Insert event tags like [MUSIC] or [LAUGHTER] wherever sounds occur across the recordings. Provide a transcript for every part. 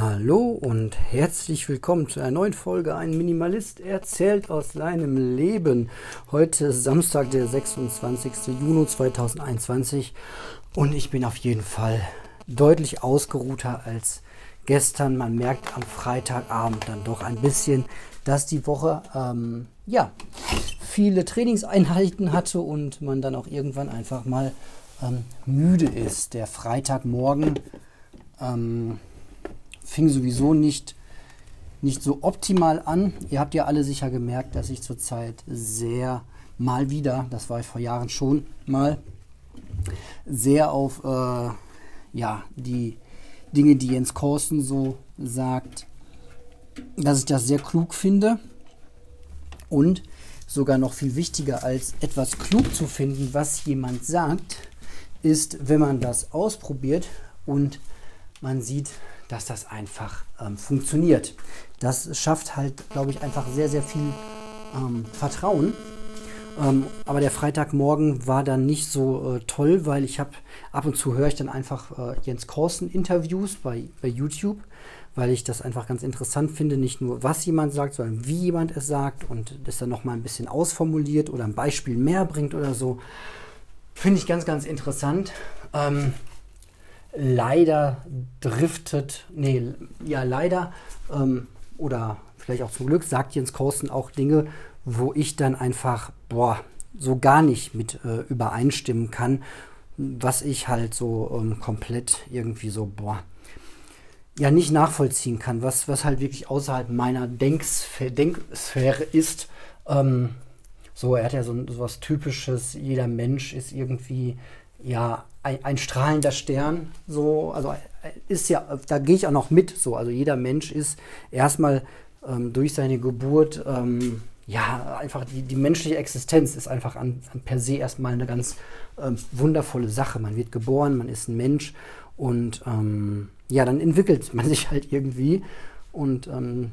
Hallo und herzlich willkommen zu einer neuen Folge Ein Minimalist erzählt aus seinem Leben. Heute ist Samstag, der 26. Juni 2021 und ich bin auf jeden Fall deutlich ausgeruhter als gestern. Man merkt am Freitagabend dann doch ein bisschen, dass die Woche ähm, ja viele Trainingseinheiten hatte und man dann auch irgendwann einfach mal ähm, müde ist. Der Freitagmorgen ähm, fing sowieso nicht, nicht so optimal an. Ihr habt ja alle sicher gemerkt, dass ich zurzeit sehr mal wieder, das war ich vor Jahren schon mal, sehr auf äh, ja, die Dinge, die Jens Korsen so sagt, dass ich das sehr klug finde und sogar noch viel wichtiger als etwas klug zu finden, was jemand sagt, ist, wenn man das ausprobiert und man sieht, dass das einfach ähm, funktioniert. Das schafft halt, glaube ich, einfach sehr, sehr viel ähm, Vertrauen. Ähm, aber der Freitagmorgen war dann nicht so äh, toll, weil ich habe ab und zu höre ich dann einfach äh, Jens Korsen Interviews bei, bei YouTube, weil ich das einfach ganz interessant finde, nicht nur was jemand sagt, sondern wie jemand es sagt und das dann nochmal ein bisschen ausformuliert oder ein Beispiel mehr bringt oder so. Finde ich ganz, ganz interessant. Ähm, leider driftet, nee, ja, leider, ähm, oder vielleicht auch zum Glück, sagt Jens Korsten auch Dinge, wo ich dann einfach, boah, so gar nicht mit äh, übereinstimmen kann, was ich halt so ähm, komplett irgendwie so, boah, ja, nicht nachvollziehen kann, was, was halt wirklich außerhalb meiner Denksphäre, Denksphäre ist. Ähm, so, er hat ja so, so was Typisches, jeder Mensch ist irgendwie ja ein, ein, strahlender Stern, so, also ist ja, da gehe ich auch noch mit, so, also jeder Mensch ist erstmal ähm, durch seine Geburt, ähm, ja, einfach die, die menschliche Existenz ist einfach an, an per se erstmal eine ganz ähm, wundervolle Sache. Man wird geboren, man ist ein Mensch und ähm, ja, dann entwickelt man sich halt irgendwie und ähm,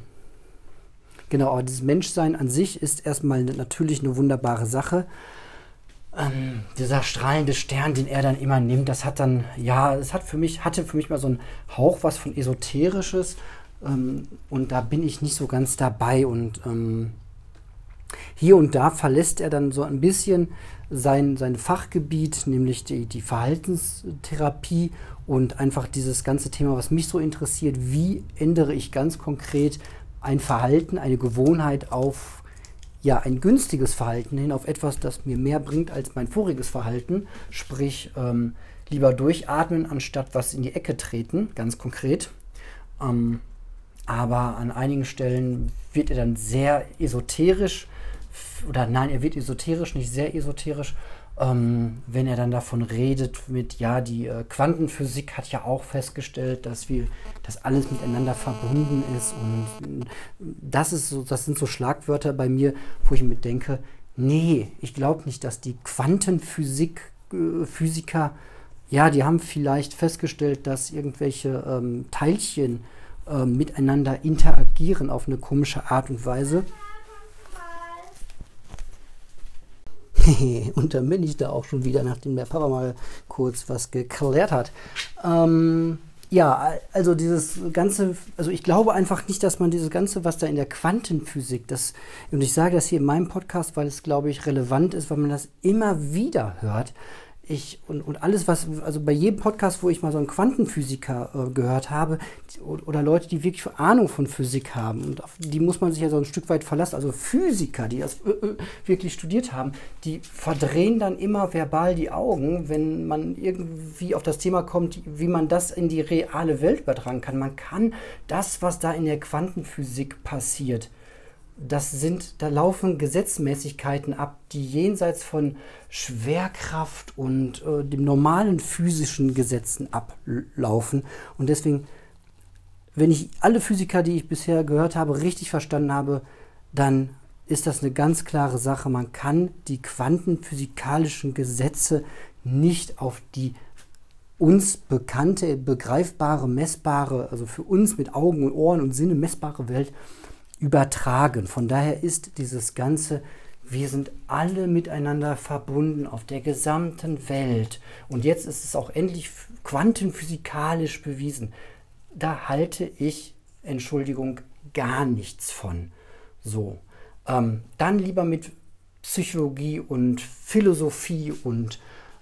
genau, aber dieses Menschsein an sich ist erstmal natürlich eine wunderbare Sache ähm, dieser strahlende Stern, den er dann immer nimmt, das hat dann, ja, es hat für mich, hatte für mich mal so einen Hauch was von Esoterisches. Ähm, und da bin ich nicht so ganz dabei. Und ähm, hier und da verlässt er dann so ein bisschen sein, sein Fachgebiet, nämlich die, die Verhaltenstherapie und einfach dieses ganze Thema, was mich so interessiert, wie ändere ich ganz konkret ein Verhalten, eine Gewohnheit auf ja, ein günstiges Verhalten hin auf etwas, das mir mehr bringt als mein voriges Verhalten, sprich ähm, lieber durchatmen, anstatt was in die Ecke treten, ganz konkret. Ähm, aber an einigen Stellen wird er dann sehr esoterisch, oder nein, er wird esoterisch, nicht sehr esoterisch, ähm, wenn er dann davon redet mit, ja, die äh, Quantenphysik hat ja auch festgestellt, dass wir, dass alles miteinander verbunden ist und äh, das ist so, das sind so Schlagwörter bei mir, wo ich mir denke, nee, ich glaube nicht, dass die Quantenphysik, äh, Physiker, ja, die haben vielleicht festgestellt, dass irgendwelche ähm, Teilchen äh, miteinander interagieren auf eine komische Art und Weise. [LAUGHS] und dann bin ich da auch schon wieder, nachdem der Papa mal kurz was geklärt hat. Ähm, ja, also dieses ganze, also ich glaube einfach nicht, dass man dieses ganze, was da in der Quantenphysik, das, und ich sage das hier in meinem Podcast, weil es, glaube ich, relevant ist, weil man das immer wieder hört, ich und, und alles, was, also bei jedem Podcast, wo ich mal so einen Quantenphysiker äh, gehört habe, oder Leute, die wirklich Ahnung von Physik haben, und auf die muss man sich ja so ein Stück weit verlassen, also Physiker, die das äh, äh, wirklich studiert haben, die verdrehen dann immer verbal die Augen, wenn man irgendwie auf das Thema kommt, wie man das in die reale Welt übertragen kann. Man kann das, was da in der Quantenphysik passiert, das sind, da laufen Gesetzmäßigkeiten ab, die jenseits von Schwerkraft und äh, dem normalen physischen Gesetzen ablaufen. Und deswegen, wenn ich alle Physiker, die ich bisher gehört habe, richtig verstanden habe, dann ist das eine ganz klare Sache. Man kann die quantenphysikalischen Gesetze nicht auf die uns bekannte, begreifbare, messbare, also für uns mit Augen und Ohren und Sinne messbare Welt übertragen. Von daher ist dieses Ganze, wir sind alle miteinander verbunden auf der gesamten Welt. Und jetzt ist es auch endlich quantenphysikalisch bewiesen. da halte ich, Entschuldigung, gar nichts von. So. Ähm, dann lieber mit Psychologie und Philosophie und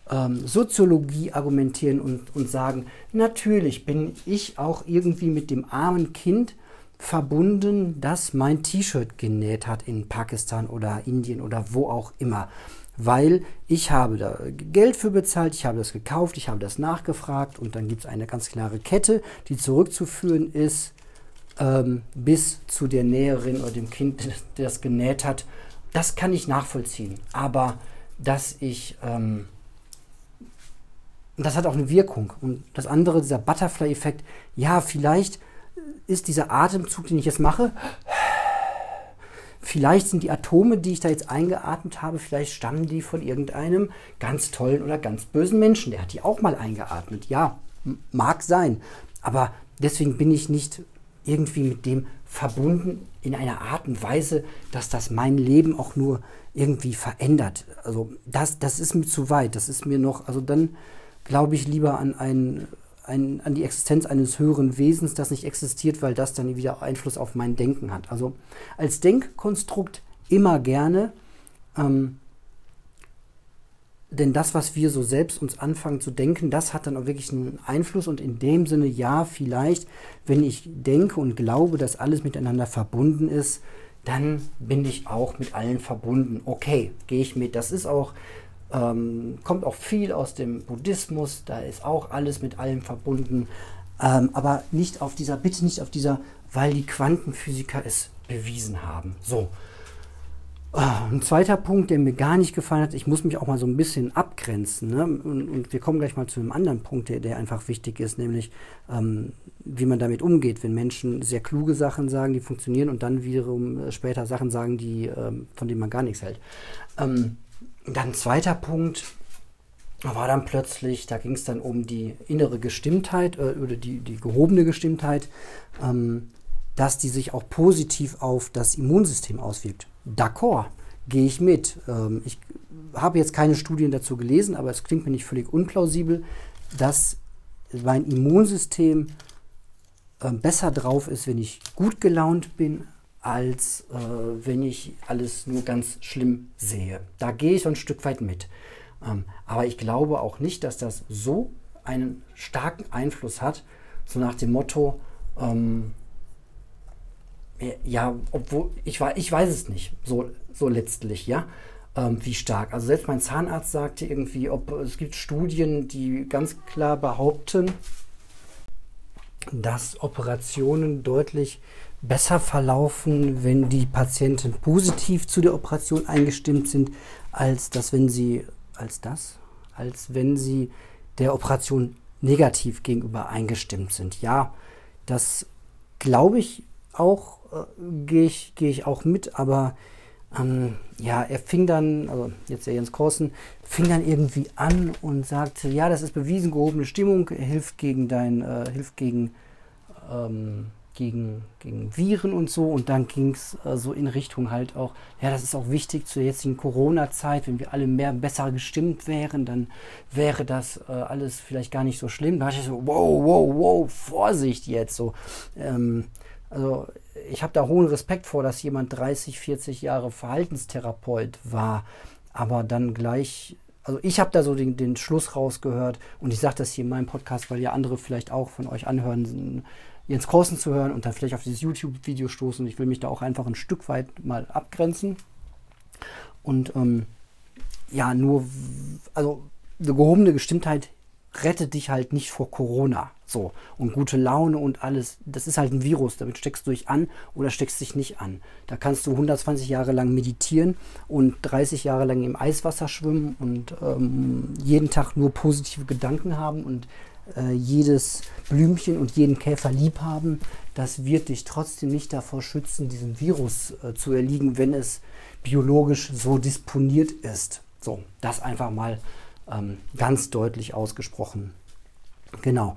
ähm, Soziologie argumentieren und, und sagen, natürlich bin ich auch irgendwie mit dem armen Kind verbunden, das mein T-Shirt genäht hat in Pakistan oder Indien oder wo auch immer. Weil ich habe da Geld für bezahlt, ich habe das gekauft, ich habe das nachgefragt und dann gibt es eine ganz klare Kette, die zurückzuführen ist ähm, bis zu der Näherin oder dem Kind, [LAUGHS] der das genäht hat. Das kann ich nachvollziehen. Aber dass ich ähm, das hat auch eine Wirkung. Und das andere, dieser Butterfly-Effekt, ja, vielleicht ist dieser Atemzug, den ich jetzt mache, vielleicht sind die Atome, die ich da jetzt eingeatmet habe, vielleicht stammen die von irgendeinem ganz tollen oder ganz bösen Menschen. Der hat die auch mal eingeatmet. Ja, mag sein. Aber deswegen bin ich nicht irgendwie mit dem verbunden in einer Art und Weise, dass das mein Leben auch nur irgendwie verändert. Also das, das ist mir zu weit. Das ist mir noch, also dann glaube ich lieber an, ein, ein, an die Existenz eines höheren Wesens, das nicht existiert, weil das dann wieder Einfluss auf mein Denken hat. Also als Denkkonstrukt immer gerne, ähm, denn das, was wir so selbst uns anfangen zu denken, das hat dann auch wirklich einen Einfluss und in dem Sinne, ja, vielleicht, wenn ich denke und glaube, dass alles miteinander verbunden ist, dann bin ich auch mit allen verbunden. Okay, gehe ich mit. Das ist auch ähm, kommt auch viel aus dem Buddhismus, da ist auch alles mit allem verbunden. Ähm, aber nicht auf dieser, bitte nicht auf dieser, weil die Quantenphysiker es bewiesen haben. So. Ah, ein zweiter Punkt, der mir gar nicht gefallen hat, ich muss mich auch mal so ein bisschen abgrenzen. Ne? Und, und, wir kommen gleich mal zu einem anderen Punkt, der, der einfach wichtig ist, nämlich ähm, wie man damit umgeht, wenn Menschen sehr kluge Sachen sagen, die funktionieren und dann wiederum äh, später Sachen sagen, die, ähm, von denen man gar nichts hält. Ähm, dann zweiter Punkt war dann plötzlich, da ging es dann um die innere Gestimmtheit äh, oder die, die gehobene Gestimmtheit, ähm, dass die sich auch positiv auf das Immunsystem auswirkt. D'accord, gehe ich mit. Ähm, ich habe jetzt keine Studien dazu gelesen, aber es klingt mir nicht völlig unplausibel, dass mein Immunsystem äh, besser drauf ist, wenn ich gut gelaunt bin, als äh, wenn ich alles nur ganz schlimm sehe. Da gehe ich so ein Stück weit mit. Ähm, aber ich glaube auch nicht, dass das so einen starken Einfluss hat, so nach dem Motto, ähm, ja, obwohl, ich, ich weiß es nicht, so, so letztlich, ja, ähm, wie stark. Also selbst mein Zahnarzt sagte irgendwie, ob es gibt Studien, die ganz klar behaupten, dass Operationen deutlich besser verlaufen, wenn die Patienten positiv zu der Operation eingestimmt sind, als das, wenn sie, als das, als wenn sie der Operation negativ gegenüber eingestimmt sind. Ja, das glaube ich auch, äh, gehe ich, geh ich auch mit, aber ähm, ja, er fing dann, also jetzt der Jens Korsen, fing dann irgendwie an und sagte, ja, das ist bewiesen, gehobene Stimmung, hilft gegen dein, äh, hilft gegen ähm, gegen, gegen Viren und so. Und dann ging es äh, so in Richtung halt auch, ja, das ist auch wichtig zur jetzigen Corona-Zeit, wenn wir alle mehr besser gestimmt wären, dann wäre das äh, alles vielleicht gar nicht so schlimm. Da dachte ich so, wow, wow, wow, Vorsicht jetzt so. Ähm, also ich habe da hohen Respekt vor, dass jemand 30, 40 Jahre Verhaltenstherapeut war, aber dann gleich also ich habe da so den, den, Schluss rausgehört und ich sage das hier in meinem Podcast, weil ja andere vielleicht auch von euch anhören, Jens Korsen zu hören und dann vielleicht auf dieses YouTube-Video stoßen. Ich will mich da auch einfach ein Stück weit mal abgrenzen. Und ähm, ja, nur, also eine gehobene Gestimmtheit rettet dich halt nicht vor Corona. So. Und gute Laune und alles, das ist halt ein Virus. Damit steckst du dich an oder steckst dich nicht an. Da kannst du 120 Jahre lang meditieren und 30 Jahre lang im Eiswasser schwimmen und ähm, jeden Tag nur positive Gedanken haben und äh, jedes Blümchen und jeden Käfer lieb haben, das wird dich trotzdem nicht davor schützen, diesem Virus äh, zu erliegen, wenn es biologisch so disponiert ist. So, das einfach mal ähm, ganz deutlich ausgesprochen. Genau.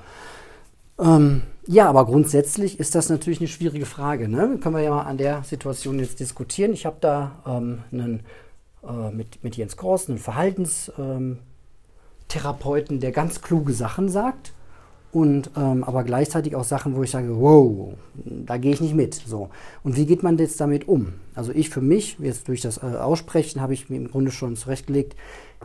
Ähm, ja, aber grundsätzlich ist das natürlich eine schwierige Frage. Ne? Können wir ja mal an der Situation jetzt diskutieren. Ich habe da ähm, einen, äh, mit, mit Jens Kors einen Verhaltens, ähm, Therapeuten, der ganz kluge Sachen sagt. Und ähm, aber gleichzeitig auch Sachen, wo ich sage, wow, da gehe ich nicht mit. So. Und wie geht man jetzt damit um? Also ich für mich, jetzt durch das äh, Aussprechen, habe ich mir im Grunde schon zurechtgelegt,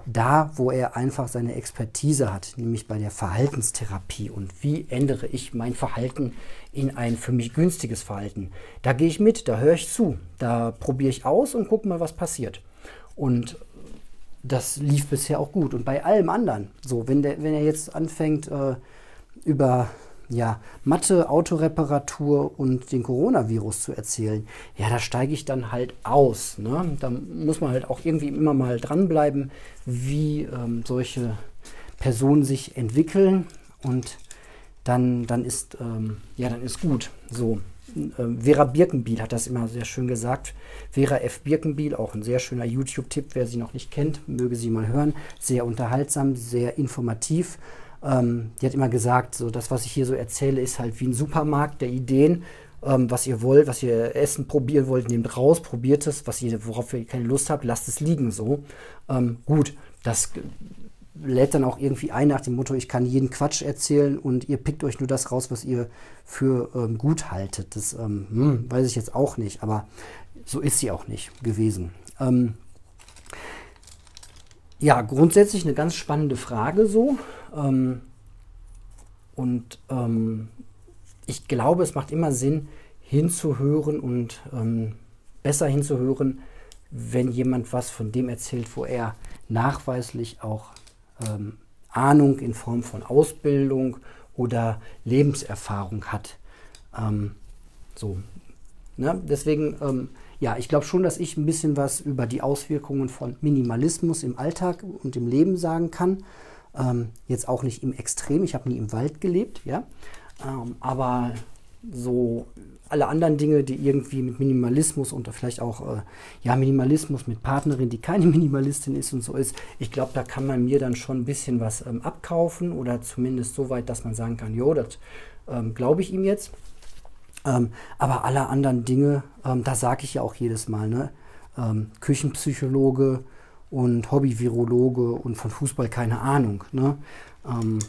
da, wo er einfach seine Expertise hat, nämlich bei der Verhaltenstherapie und wie ändere ich mein Verhalten in ein für mich günstiges Verhalten. Da gehe ich mit, da höre ich zu, da probiere ich aus und gucke mal, was passiert. Und das lief bisher auch gut. Und bei allem anderen, so, wenn, der, wenn er jetzt anfängt, äh, über ja, Mathe, Autoreparatur und den Coronavirus zu erzählen, ja, da steige ich dann halt aus. Ne? Da muss man halt auch irgendwie immer mal dranbleiben, wie ähm, solche Personen sich entwickeln und dann, dann, ist, ähm, ja, dann ist gut. So. Ähm, Vera Birkenbiel hat das immer sehr schön gesagt. Vera F. Birkenbiel, auch ein sehr schöner YouTube-Tipp, wer sie noch nicht kennt, möge sie mal hören. Sehr unterhaltsam, sehr informativ ähm, die hat immer gesagt, so das, was ich hier so erzähle, ist halt wie ein Supermarkt der Ideen. Ähm, was ihr wollt, was ihr essen probieren wollt, nehmt raus, probiert es, was ihr, worauf ihr keine Lust habt, lasst es liegen so. Ähm, gut, das lädt dann auch irgendwie ein nach dem Motto, ich kann jeden Quatsch erzählen und ihr pickt euch nur das raus, was ihr für ähm, gut haltet. Das ähm, hm, weiß ich jetzt auch nicht, aber so ist sie auch nicht gewesen. Ähm, ja, grundsätzlich eine ganz spannende Frage so. Ähm, und ähm, ich glaube, es macht immer Sinn, hinzuhören und ähm, besser hinzuhören, wenn jemand was von dem erzählt, wo er nachweislich auch ähm, Ahnung in Form von Ausbildung oder Lebenserfahrung hat. Ähm, so. Ne? Deswegen ähm, ja, ich glaube schon, dass ich ein bisschen was über die Auswirkungen von Minimalismus im Alltag und im Leben sagen kann. Ähm, jetzt auch nicht im Extrem, ich habe nie im Wald gelebt, ja. Ähm, aber so alle anderen Dinge, die irgendwie mit Minimalismus und vielleicht auch äh, ja, Minimalismus mit Partnerin, die keine [LAUGHS] Minimalistin ist und so ist, ich glaube, da kann man mir dann schon ein bisschen was ähm, abkaufen oder zumindest so weit, dass man sagen kann, jo, das ähm, glaube ich ihm jetzt. Ähm, aber alle anderen Dinge, ähm, da sage ich ja auch jedes Mal, ne? Ähm, Küchenpsychologe und Hobby-Virologe und von Fußball keine Ahnung. Ne? Ähm,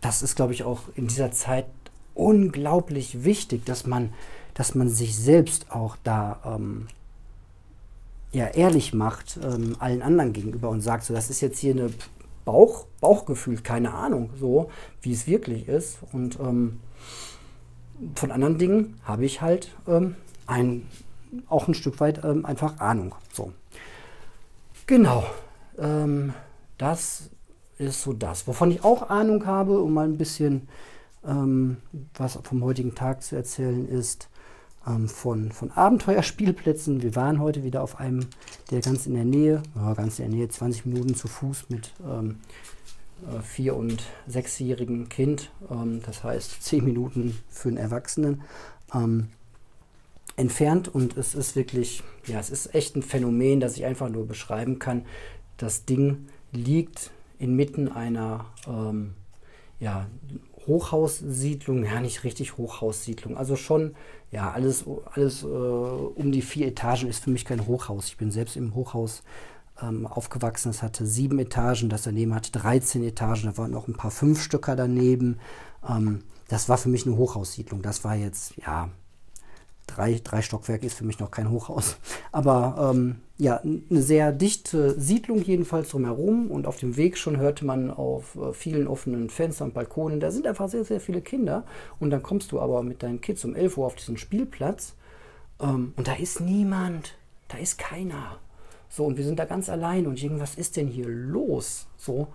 das ist, glaube ich, auch in dieser Zeit unglaublich wichtig, dass man, dass man sich selbst auch da ähm, ja, ehrlich macht ähm, allen anderen gegenüber und sagt, so, das ist jetzt hier eine Bauch, Bauchgefühl, keine Ahnung, so wie es wirklich ist. Und von anderen Dingen habe ich halt ähm, ein, auch ein Stück weit ähm, einfach Ahnung. So. Genau. Ähm, das ist so das. Wovon ich auch Ahnung habe, um mal ein bisschen ähm, was vom heutigen Tag zu erzählen, ist ähm, von, von Abenteuerspielplätzen. Wir waren heute wieder auf einem, der ganz in der Nähe, ja, ganz in der Nähe, 20 Minuten zu Fuß mit ähm, äh, vier- und sechsjährigen Kind, ähm, das heißt zehn Minuten für einen Erwachsenen, ähm, entfernt. Und es ist wirklich, ja, es ist echt ein Phänomen, das ich einfach nur beschreiben kann. Das Ding liegt inmitten einer ähm, ja, Hochhaussiedlung, ja nicht richtig Hochhaussiedlung, also schon, ja, alles, alles äh, um die vier Etagen ist für mich kein Hochhaus. Ich bin selbst im Hochhaus ähm, aufgewachsen. Es hatte sieben Etagen, das daneben hatte 13 Etagen, da waren noch ein paar Fünfstöcker daneben. Ähm, das war für mich eine Hochhaussiedlung. Das war jetzt, ja, drei, drei Stockwerke ist für mich noch kein Hochhaus. [LAUGHS] Aber ähm, ja, eine sehr dichte Siedlung jedenfalls drumherum und auf dem Weg schon hörte man auf äh, vielen offenen Fenstern und Balkonen, da sind einfach sehr, sehr viele Kinder. Und dann kommst du aber mit deinen Kids um 11 Uhr auf diesen Spielplatz ähm, und da ist niemand, da ist keiner. So, und wir sind da ganz allein und ich was ist denn hier los? So,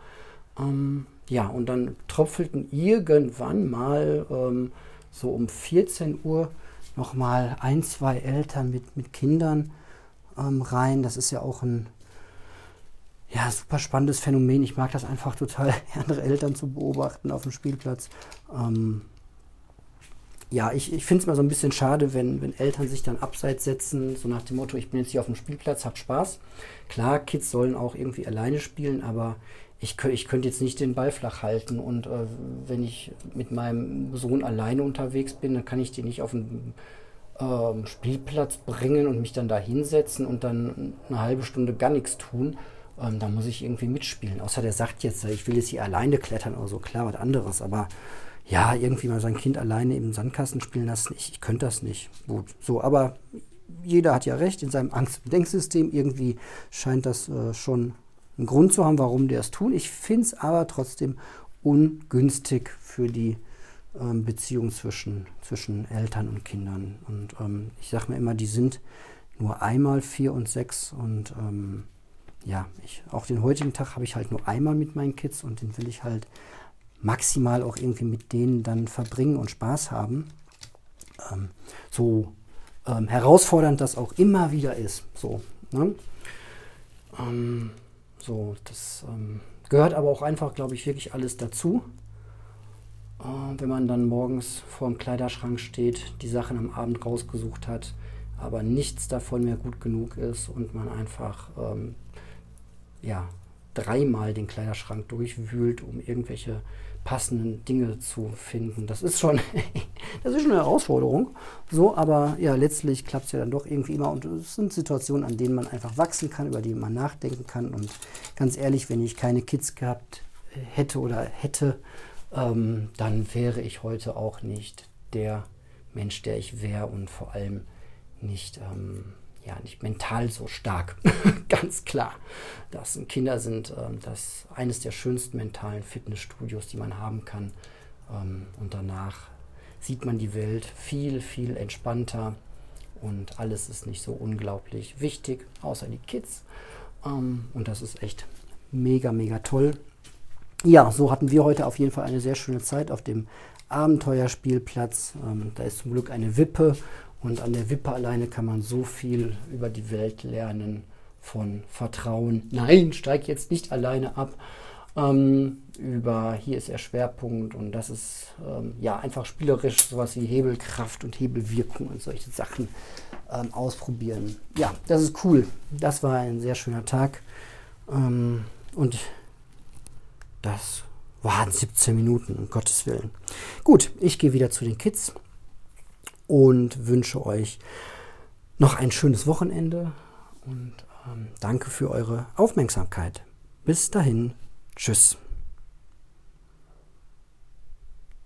ähm, ja, und dann tröpfelten irgendwann mal ähm, so um 14 Uhr nochmal ein, zwei Eltern mit, mit Kindern ähm, rein. Das ist ja auch ein ja, super spannendes Phänomen. Ich mag das einfach total, [LAUGHS] andere Eltern zu beobachten auf dem Spielplatz. Ähm, ja, ich, ich finde es mal so ein bisschen schade, wenn, wenn Eltern sich dann abseits setzen, so nach dem Motto, ich bin jetzt hier auf dem Spielplatz, hab Spaß. Klar, Kids sollen auch irgendwie alleine spielen, aber ich, ich könnte jetzt nicht den Ball flach halten und äh, wenn ich mit meinem Sohn alleine unterwegs bin, dann kann ich den nicht auf den äh, Spielplatz bringen und mich dann da hinsetzen und dann eine halbe Stunde gar nichts tun. Ähm, da muss ich irgendwie mitspielen. Außer der sagt jetzt, ich will jetzt hier alleine klettern oder so, klar, was anderes, aber ja, irgendwie mal sein Kind alleine im Sandkasten spielen lassen. Ich, ich könnte das nicht. Gut, so, aber jeder hat ja recht in seinem Angst-Denksystem. Irgendwie scheint das äh, schon einen Grund zu haben, warum die das tun. Ich finde es aber trotzdem ungünstig für die ähm, Beziehung zwischen, zwischen Eltern und Kindern. Und ähm, ich sage mir immer, die sind nur einmal vier und sechs und ähm, ja, ich, auch den heutigen Tag habe ich halt nur einmal mit meinen Kids und den will ich halt maximal auch irgendwie mit denen dann verbringen und Spaß haben. Ähm, so ähm, herausfordernd das auch immer wieder ist. So, ne? ähm, so das ähm, gehört aber auch einfach, glaube ich, wirklich alles dazu. Äh, wenn man dann morgens vor dem Kleiderschrank steht, die Sachen am Abend rausgesucht hat, aber nichts davon mehr gut genug ist und man einfach ähm, ja, dreimal den Kleiderschrank durchwühlt, um irgendwelche passenden Dinge zu finden. Das ist schon, [LAUGHS] das ist schon eine Herausforderung. So, aber ja, letztlich klappt es ja dann doch irgendwie immer. Und es sind Situationen, an denen man einfach wachsen kann, über die man nachdenken kann. Und ganz ehrlich, wenn ich keine Kids gehabt hätte oder hätte, ähm, dann wäre ich heute auch nicht der Mensch, der ich wäre und vor allem nicht ähm, ja, nicht mental so stark. [LAUGHS] Ganz klar. Das sind Kinder sind ähm, das eines der schönsten mentalen Fitnessstudios, die man haben kann. Ähm, und danach sieht man die Welt viel, viel entspannter und alles ist nicht so unglaublich wichtig, außer die Kids. Ähm, und das ist echt mega, mega toll. Ja, so hatten wir heute auf jeden Fall eine sehr schöne Zeit auf dem Abenteuerspielplatz. Ähm, da ist zum Glück eine Wippe und an der Wippe alleine kann man so viel über die Welt lernen, von Vertrauen. Nein, steig jetzt nicht alleine ab. Ähm, über hier ist der Schwerpunkt und das ist ähm, ja einfach spielerisch sowas wie Hebelkraft und Hebelwirkung und solche Sachen ähm, ausprobieren. Ja, das ist cool. Das war ein sehr schöner Tag ähm, und das waren 17 Minuten, um Gottes Willen. Gut, ich gehe wieder zu den Kids und wünsche euch noch ein schönes Wochenende und ähm, danke für eure Aufmerksamkeit. Bis dahin, tschüss.